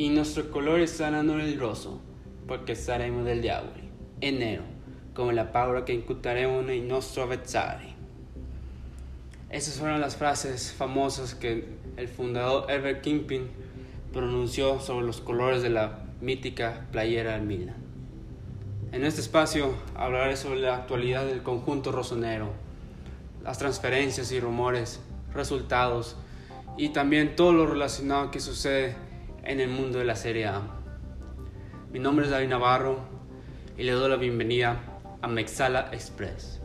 Y nostro colore saranno il rosso, perché saremo del diavoli, e nero, come la paura che incutaremo nei nostri avversari. Esas fueron las frases famosas que el fundador Herbert Kingpin pronunció sobre los colores de la mítica playera del Milan. En este espacio hablaré sobre la actualidad del conjunto rosonero, las transferencias y rumores, resultados y también todo lo relacionado que sucede en el mundo de la Serie A. Mi nombre es David Navarro y le doy la bienvenida a Mexala Express.